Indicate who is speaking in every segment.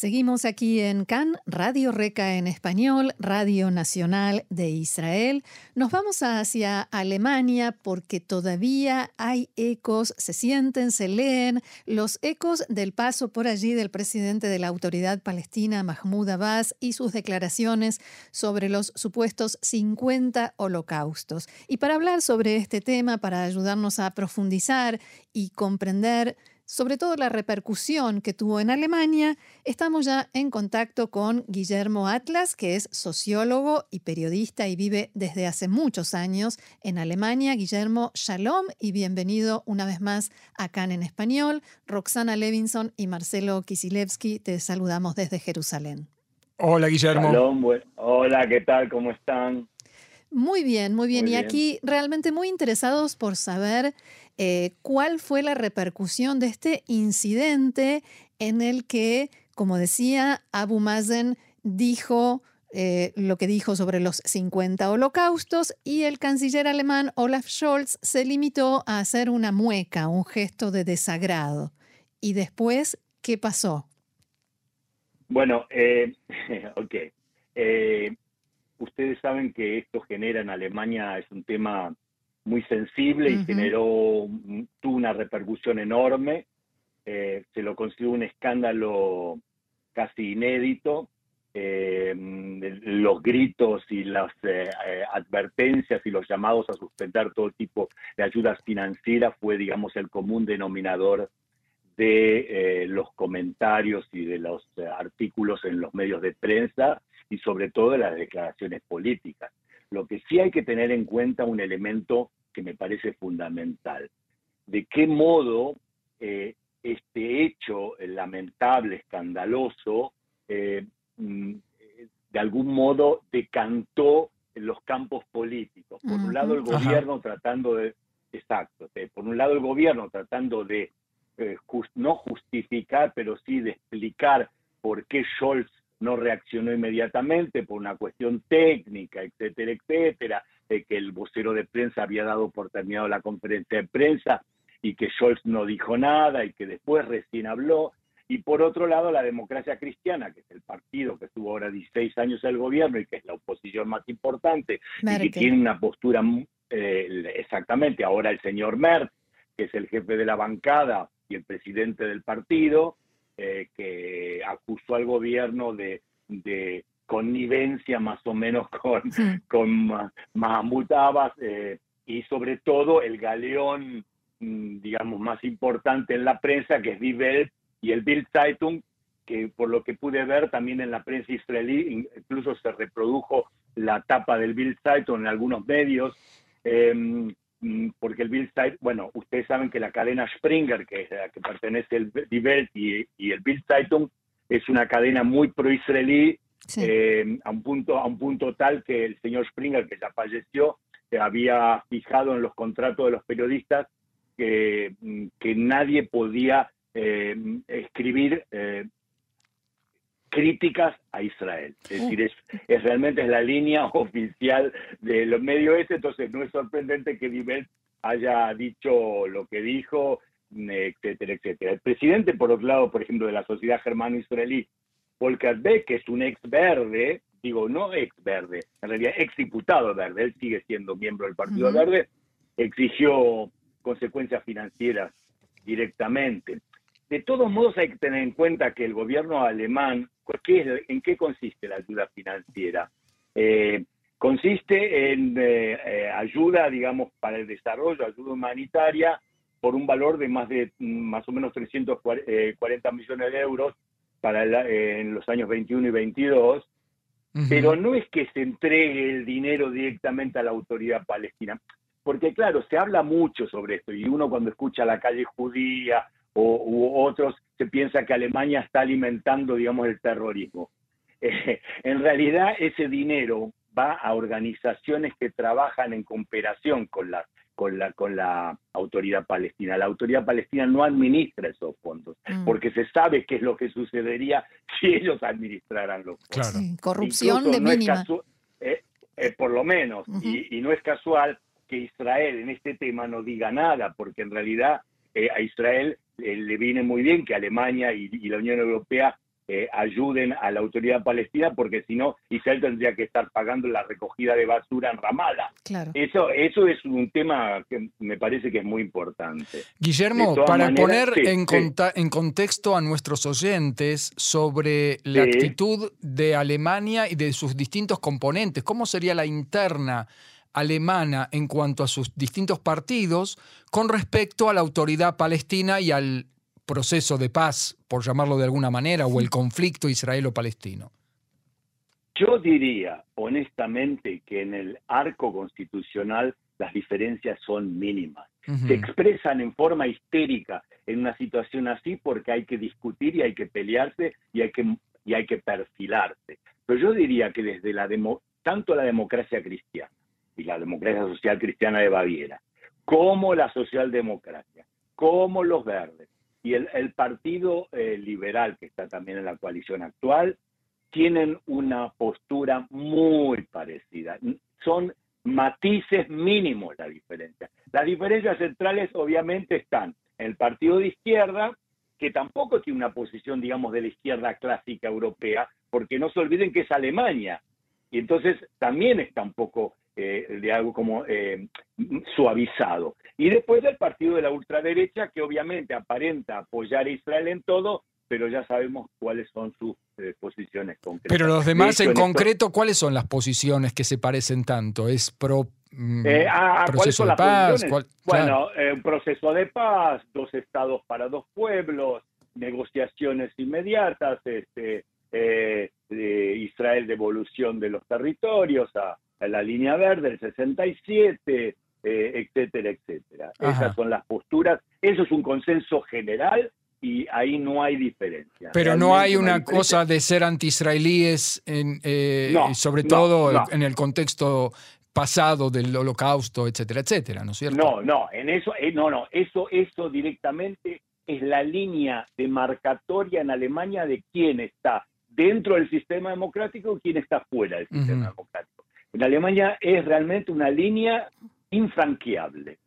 Speaker 1: Seguimos aquí en CAN, Radio Reca en español, Radio Nacional de Israel. Nos vamos hacia Alemania porque todavía hay ecos, se sienten, se leen los ecos del paso por allí del presidente de la Autoridad Palestina, Mahmoud Abbas, y sus declaraciones sobre los supuestos 50 holocaustos. Y para hablar sobre este tema, para ayudarnos a profundizar y comprender sobre todo la repercusión que tuvo en Alemania, estamos ya en contacto con Guillermo Atlas, que es sociólogo y periodista y vive desde hace muchos años en Alemania. Guillermo, shalom y bienvenido una vez más acá en Español. Roxana Levinson y Marcelo Kisilevsky, te saludamos desde Jerusalén.
Speaker 2: Hola, Guillermo.
Speaker 3: Shalom, hola, ¿qué tal? ¿Cómo están?
Speaker 1: Muy bien, muy bien. y aquí realmente muy interesados por saber eh, cuál fue la repercusión de este incidente en el que, como decía, Abu Mazen dijo eh, lo que dijo sobre los 50 holocaustos y el canciller alemán Olaf Scholz se limitó a hacer una mueca, un gesto de desagrado. ¿Y después qué pasó?
Speaker 3: Bueno, eh, ok. Ustedes saben que esto genera en Alemania, es un tema muy sensible y generó, tuvo una repercusión enorme. Eh, se lo consiguió un escándalo casi inédito. Eh, los gritos y las eh, advertencias y los llamados a suspender todo tipo de ayudas financieras fue, digamos, el común denominador de los comentarios y de los artículos en los medios de prensa y sobre todo de las declaraciones políticas. Lo que sí hay que tener en cuenta un elemento que me parece fundamental. De qué modo eh, este hecho lamentable, escandaloso, eh, mm, de algún modo decantó en los campos políticos. Por un lado el gobierno tratando de, exacto, por un lado el gobierno tratando de eh, no justificar, pero sí de explicar por qué Scholz no reaccionó inmediatamente por una cuestión técnica, etcétera, etcétera, que el vocero de prensa había dado por terminado la conferencia de prensa y que Scholz no dijo nada y que después recién habló. Y por otro lado, la democracia cristiana, que es el partido que estuvo ahora 16 años el gobierno y que es la oposición más importante y que tiene una postura eh, exactamente, ahora el señor Merz, que es el jefe de la bancada y el presidente del partido, eh, que acusó al gobierno de, connivencia más o menos con, con Mahmoud Abbas eh, y sobre todo el galeón, mm, digamos, más importante en la prensa, que es Die y el Bild Zeitung, que por lo que pude ver también en la prensa israelí, incluso se reprodujo la tapa del Bild Zeitung en algunos medios. Mm, porque el Bill Zeitung, bueno, ustedes saben que la cadena Springer, que es la que pertenece el Die Welt y, el Bill Zeitung, es una cadena muy pro-israelí, eh, a, un punto, a un punto tal que el señor Springer, que ya falleció, se había fijado en los contratos de los periodistas que, mm, que nadie podía eh, escribir eh, críticas a Israel. Es decir, es, es, realmente es la línea oficial de los medios ese, entonces no es sorprendente que Dibel haya dicho lo que dijo, etcétera, etcétera. El presidente, por otro lado, por ejemplo, de la Sociedad Germano-Israelí, Volker Beck, que es un ex verde, digo, no ex verde, en realidad ex diputado verde, él sigue siendo miembro del Partido Verde, exigió consecuencias financieras directamente. De todos modos, hay que tener en cuenta que el gobierno alemán ¿En qué consiste la ayuda financiera? Eh, consiste en eh, eh, ayuda, digamos, para el desarrollo, ayuda humanitaria, por un valor de más de mm, más o menos 340 millones de euros para en los años 21 y 22, pero no es que se entregue el dinero directamente a la autoridad palestina, porque claro, se habla mucho sobre esto y uno cuando escucha la calle judía o, u otros se piensa que Alemania está alimentando, digamos, el terrorismo. Eh, en realidad ese dinero va a organizaciones que trabajan en cooperación con la, con la, con la autoridad palestina. La autoridad palestina no administra esos fondos, mm. porque se sabe qué es lo que sucedería si ellos administraran los fondos.
Speaker 1: corrupción de mínima.
Speaker 3: Eh, Eh, por lo menos. y, no es casual que Israel en este tema no diga nada, porque en realidad eh, a Israel le viene muy bien que Alemania y la Unión Europea eh, ayuden a la autoridad palestina, porque si no, Israel tendría que estar pagando la recogida de basura en Ramala. Eso, eso es un tema que me parece que es muy importante.
Speaker 2: Guillermo, para poner en, en, contexto a nuestros oyentes sobre la actitud de Alemania y de sus distintos componentes, ¿cómo sería la interna? Alemana en cuanto a sus distintos partidos con respecto a la autoridad palestina y al proceso de paz, por llamarlo de alguna manera, o el conflicto israelo-palestino?
Speaker 3: Yo diría, honestamente, que en el arco constitucional las diferencias son mínimas. Se expresan en forma histérica en una situación así porque hay que discutir y hay que pelearse y hay que, y hay que perfilarse. Pero yo diría que desde la tanto la democracia cristiana y la democracia social cristiana de Baviera, como la socialdemocracia, como los verdes, y el, Partido eh, Liberal, que está también en la coalición actual, tienen una postura muy parecida. Son matices mínimos la diferencia. Las diferencias centrales obviamente están en el partido de izquierda, que tampoco tiene una posición, digamos, de la izquierda clásica europea, porque no se olviden que es Alemania. Y entonces también está un poco eh, de algo como eh, suavizado. Y después del partido de la ultraderecha, que obviamente aparenta apoyar a Israel en todo, pero ya sabemos cuáles son sus eh, posiciones concretas.
Speaker 2: Pero los demás en, concreto, ¿cuáles son las posiciones que se parecen tanto? ¿Es pro
Speaker 3: mm, ah, proceso de paz? bueno, un proceso de paz, dos estados para dos pueblos, negociaciones inmediatas, este, Israel devolución de los territorios a, la línea verde, el 67, eh, etcétera, etcétera. Esas son las posturas. Eso es un consenso general y ahí no hay diferencia.
Speaker 2: Pero no hay una cosa de ser anti-israelíes, eh, sobre todo en el contexto pasado del holocausto, etcétera, etcétera, ¿no es cierto?
Speaker 3: No, no, en eso, eh, no, no, eso, eso directamente es la línea demarcatoria en Alemania de quién está dentro del sistema democrático y quién está fuera del sistema democrático. En Alemania es realmente una línea infranqueable.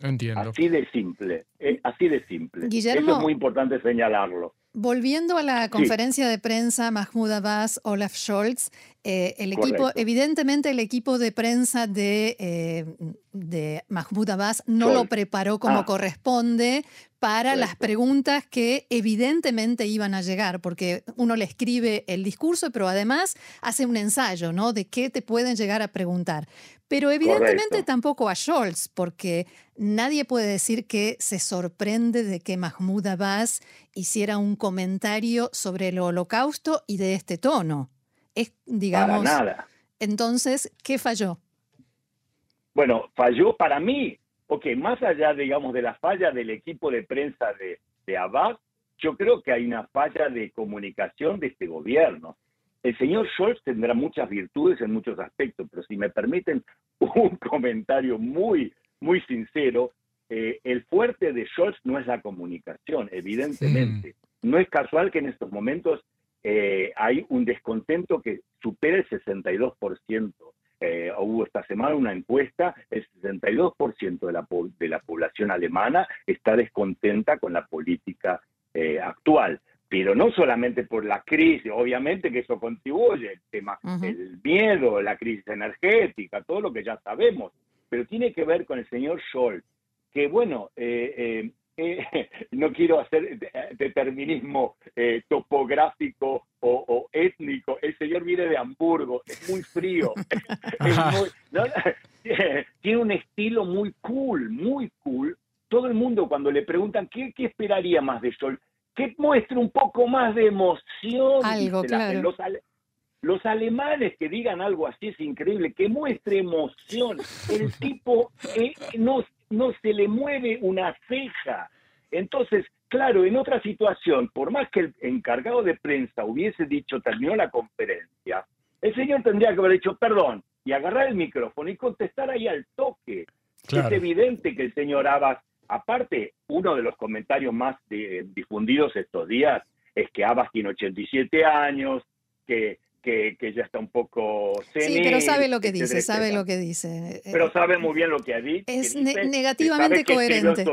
Speaker 2: Entiendo.
Speaker 3: Así de simple, eh, así de simple. Guillermo, Eso es muy importante señalarlo.
Speaker 1: Volviendo a la conferencia de prensa, Mahmoud Abbas, Olaf Scholz, eh, el equipo, evidentemente el equipo de prensa de, eh, de Mahmoud Abbas no lo preparó como ah. corresponde para las preguntas que evidentemente iban a llegar, porque uno le escribe el discurso, pero además hace un ensayo, ¿no? De qué te pueden llegar a preguntar. Pero evidentemente tampoco a Scholz, porque nadie puede decir que se sorprende de que Mahmoud Abbas hiciera un comentario sobre el holocausto y de este tono. Es, digamos.
Speaker 3: Para nada.
Speaker 1: Entonces, ¿qué falló?
Speaker 3: Bueno, falló para mí, porque más allá, digamos, de la falla del equipo de prensa de, de yo creo que hay una falla de comunicación de este gobierno. El señor Scholz tendrá muchas virtudes en muchos aspectos, pero si me permiten un comentario muy, muy sincero, eh, el fuerte de Scholz no es la comunicación, evidentemente. No es casual que en estos momentos eh, hay un descontento que supera el 62%. Eh, hubo esta semana una encuesta, el 62% de la, de la población alemana está descontenta con la política actual. Pero no solamente por la crisis, obviamente que eso contribuye, el tema, el miedo, la crisis energética, todo lo que ya sabemos, pero tiene que ver con el señor Scholz, que bueno, eh, eh, eh, no quiero hacer determinismo topográfico o, étnico, el señor viene de Hamburgo, es muy frío, tiene un estilo muy cool, muy cool. Todo el mundo cuando le preguntan qué, qué esperaría más de Scholz, que muestre un poco más de emoción.
Speaker 1: Algo, claro.
Speaker 3: Los, alemanes que digan algo así es increíble, que muestre emoción. El tipo eh, no, no se le mueve una ceja. Entonces, claro, en otra situación, por más que el encargado de prensa hubiese dicho, terminó la conferencia, el señor tendría que haber dicho, perdón, y agarrar el micrófono y contestar ahí al toque. Es evidente que el señor Abbas Aparte, uno de los comentarios más difundidos estos días es que Abbas tiene 87 años, que, que, ya está un poco antisemita.
Speaker 1: Sí, pero sabe lo que dice, sabe lo que dice.
Speaker 3: Pero sabe muy bien lo que ha dicho.
Speaker 1: Es negativamente coherente.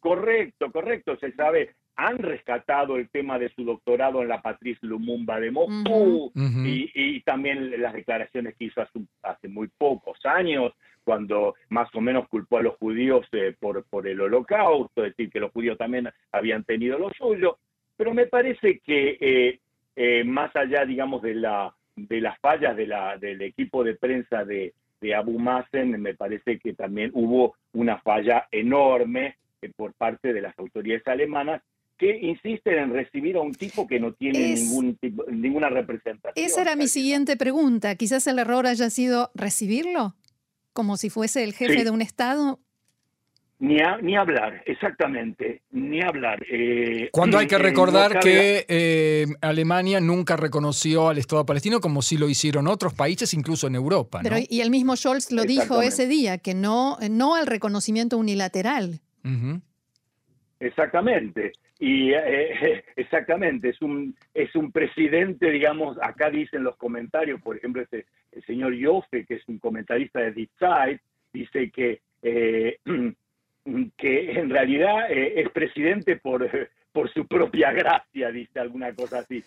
Speaker 3: correcto, correcto, se sabe han rescatado el tema de su doctorado en la Patrice Lumumba de Moscú y, también las declaraciones que hizo hace, muy pocos años, cuando más o menos culpó a los judíos eh, por, por el holocausto, es decir, que los judíos también habían tenido lo suyo. Pero me parece que eh, eh, más allá, digamos, de, la, de las fallas de la, del equipo de prensa de, de Abu Mazen, me parece que también hubo una falla enorme por parte de las autoridades alemanas que insisten en recibir a un tipo que no tiene ningún ninguna representación.
Speaker 1: Esa era mi siguiente pregunta. Quizás el error haya sido recibirlo, como si fuese el jefe de un Estado.
Speaker 3: Ni, ni hablar, exactamente, ni hablar.
Speaker 2: Eh, Cuando hay que recordar que eh, Alemania nunca reconoció al Estado palestino como sí lo hicieron otros países, incluso en Europa.
Speaker 1: Pero, y el mismo Scholz lo dijo ese día, que no, no al reconocimiento unilateral.
Speaker 3: Exactamente. Y eh, exactamente, es un, es un presidente, digamos, acá dicen los comentarios, por ejemplo, este, el señor Joffe, que es un comentarista de Die Zeit, dice que, eh, que en realidad eh, es presidente por, por su propia gracia, dice alguna cosa así,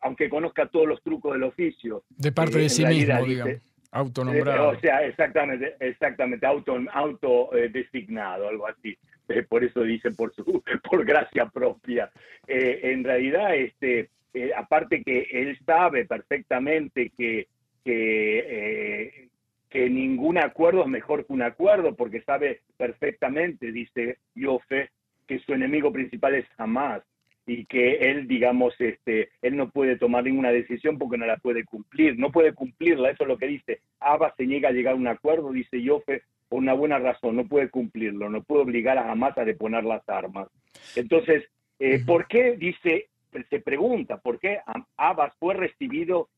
Speaker 3: aunque conozca todos los trucos del oficio.
Speaker 2: De parte de sí mismo, digamos. Autonombrado.
Speaker 3: o sea, exactamente, exactamente, auto, auto designado, algo así. Eh, por eso dicen por su por gracia propia. Eh, en realidad, este, eh, aparte que él sabe perfectamente que, que, que, ningún acuerdo es mejor que un acuerdo, porque sabe perfectamente, dice Yofe, que su enemigo principal es Hamas y que él, digamos, este, él no puede tomar ninguna decisión porque no la puede cumplir, no puede cumplirla, eso es lo que dice. Abba se niega a llegar a un acuerdo, dice Yofe, por una buena razón, no puede cumplirlo, no puede obligar a Hamas a deponer las armas. Entonces, eh, ¿por qué, dice, se pregunta, por qué Abbas fue recibido,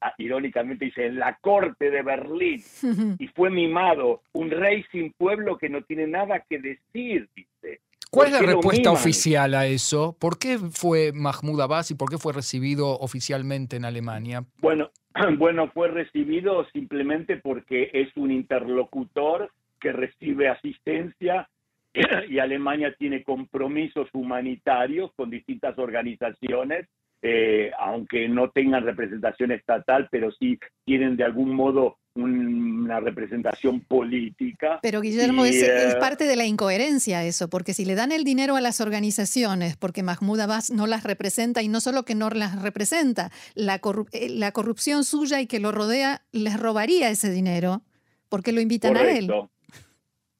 Speaker 3: ah, irónicamente dice, en la corte de Berlín y fue mimado, un rey sin pueblo que no tiene nada que decir, dice.
Speaker 2: ¿Cuál es la respuesta oficial a eso? ¿Por qué fue Mahmoud Abbas y por qué fue recibido oficialmente en Alemania?
Speaker 3: Bueno, bueno, fue recibido simplemente porque es un interlocutor que recibe asistencia y Alemania tiene compromisos humanitarios con distintas organizaciones eh, aunque no tengan representación estatal, pero sí tienen de algún modo una representación política.
Speaker 1: Pero Guillermo, es, eh, parte de la incoherencia eso, porque si le dan el dinero a las organizaciones, porque Mahmoud Abbas no las representa, y no solo que no las representa, la, eh, la corrupción suya y que lo rodea les robaría ese dinero, porque lo invitan a él.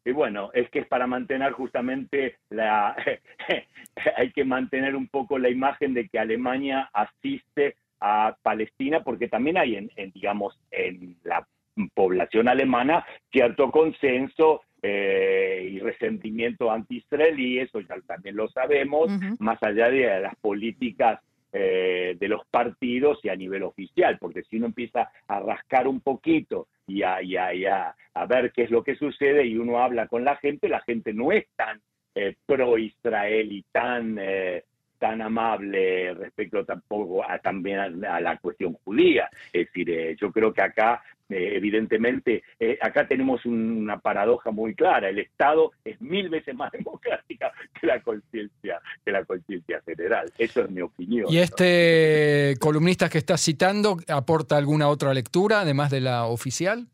Speaker 3: Y bueno, es que es para mantener justamente la, hay que mantener un poco la imagen de que Alemania asiste a Palestina, porque también hay en, digamos, en la población alemana cierto consenso eh, y resentimiento anti-israelí, eso ya también lo sabemos, más allá de las políticas eh, de los partidos y a nivel oficial, porque si uno empieza a rascar un poquito y a, y a, a, ver qué es lo que sucede y uno habla con la gente, la gente no es tan eh, pro-Israel y tan, eh, tan amable respecto tampoco a, también a, la cuestión judía. Es decir, yo creo que acá evidentemente, acá tenemos una paradoja muy clara. El Estado es mil veces más democrática que la conciencia que la conciencia general. Eso es mi opinión.
Speaker 2: ¿Y este columnista que estás citando aporta alguna otra lectura, además de la oficial?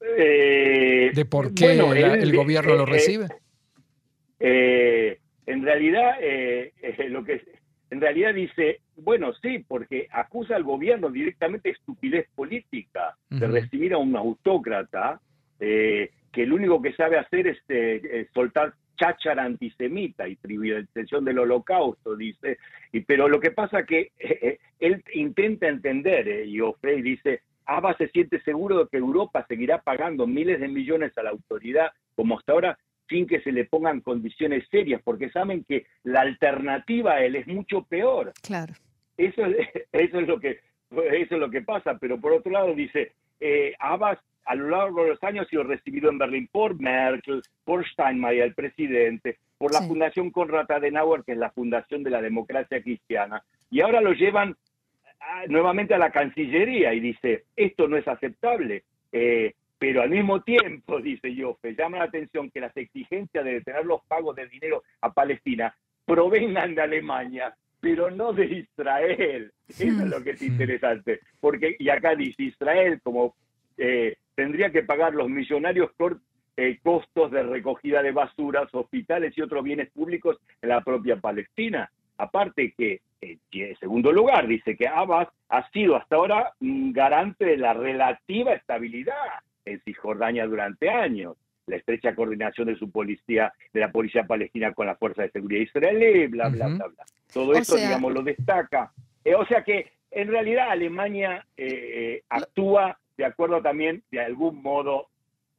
Speaker 2: ¿De por qué el gobierno lo recibe?
Speaker 3: en realidad, lo que en realidad dice, bueno, sí, porque acusa al gobierno directamente de estupidez política, de recibir a un autócrata eh, que lo único que sabe hacer es eh, soltar cháchara antisemita y trivialización del holocausto, dice. Y, pero lo que pasa que eh, él intenta entender, y Ofrey dice, Abba se siente seguro de que Europa seguirá pagando miles de millones a la autoridad como hasta ahora sin que se le pongan condiciones serias, porque saben que la alternativa a él es mucho peor.
Speaker 1: Claro.
Speaker 3: Eso, eso, es, lo que, eso es lo que pasa, pero por otro lado dice, eh, Abbas a lo largo de los años ha sido recibido en Berlín por Merkel, por Steinmeier, el presidente, por la Fundación Konrad Adenauer, que es la fundación de la democracia cristiana, y ahora lo llevan nuevamente a la Cancillería y dice, esto no es aceptable. Eh, pero al mismo tiempo, dice Joffe, llama la atención que las exigencias de detener los pagos de dinero a Palestina provengan de Alemania, pero no de Israel. Eso es lo que es interesante. Porque, y acá dice Israel, como eh, tendría que pagar los millonarios eh, costos de recogida de basuras, hospitales y otros bienes públicos en la propia Palestina. Aparte que, eh, en segundo lugar, dice que Abbas ha sido hasta ahora un garante de la relativa estabilidad en Cisjordania durante años. La estrecha coordinación de su policía, de la policía palestina con la fuerza de seguridad israelí, bla, bla, bla, bla. Todo eso, digamos, lo destaca. Eh, o sea que, en realidad, Alemania actúa de acuerdo también, de algún modo,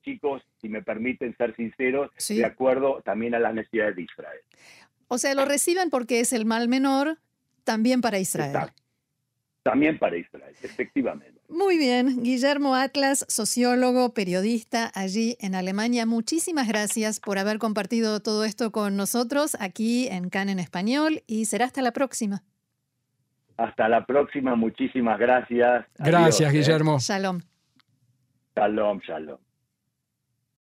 Speaker 3: chicos, si me permiten ser sinceros, de acuerdo también a las necesidades de Israel.
Speaker 1: O sea, lo reciben porque es el mal menor también para Israel.
Speaker 3: También para Israel, efectivamente.
Speaker 1: Muy bien, Guillermo Atlas, sociólogo, periodista allí en Alemania. Muchísimas gracias por haber compartido todo esto con nosotros aquí en CAN en español y será hasta la próxima.
Speaker 3: Hasta la próxima, muchísimas gracias.
Speaker 2: Gracias, ¿eh? Guillermo.
Speaker 1: Shalom.
Speaker 3: Shalom, shalom.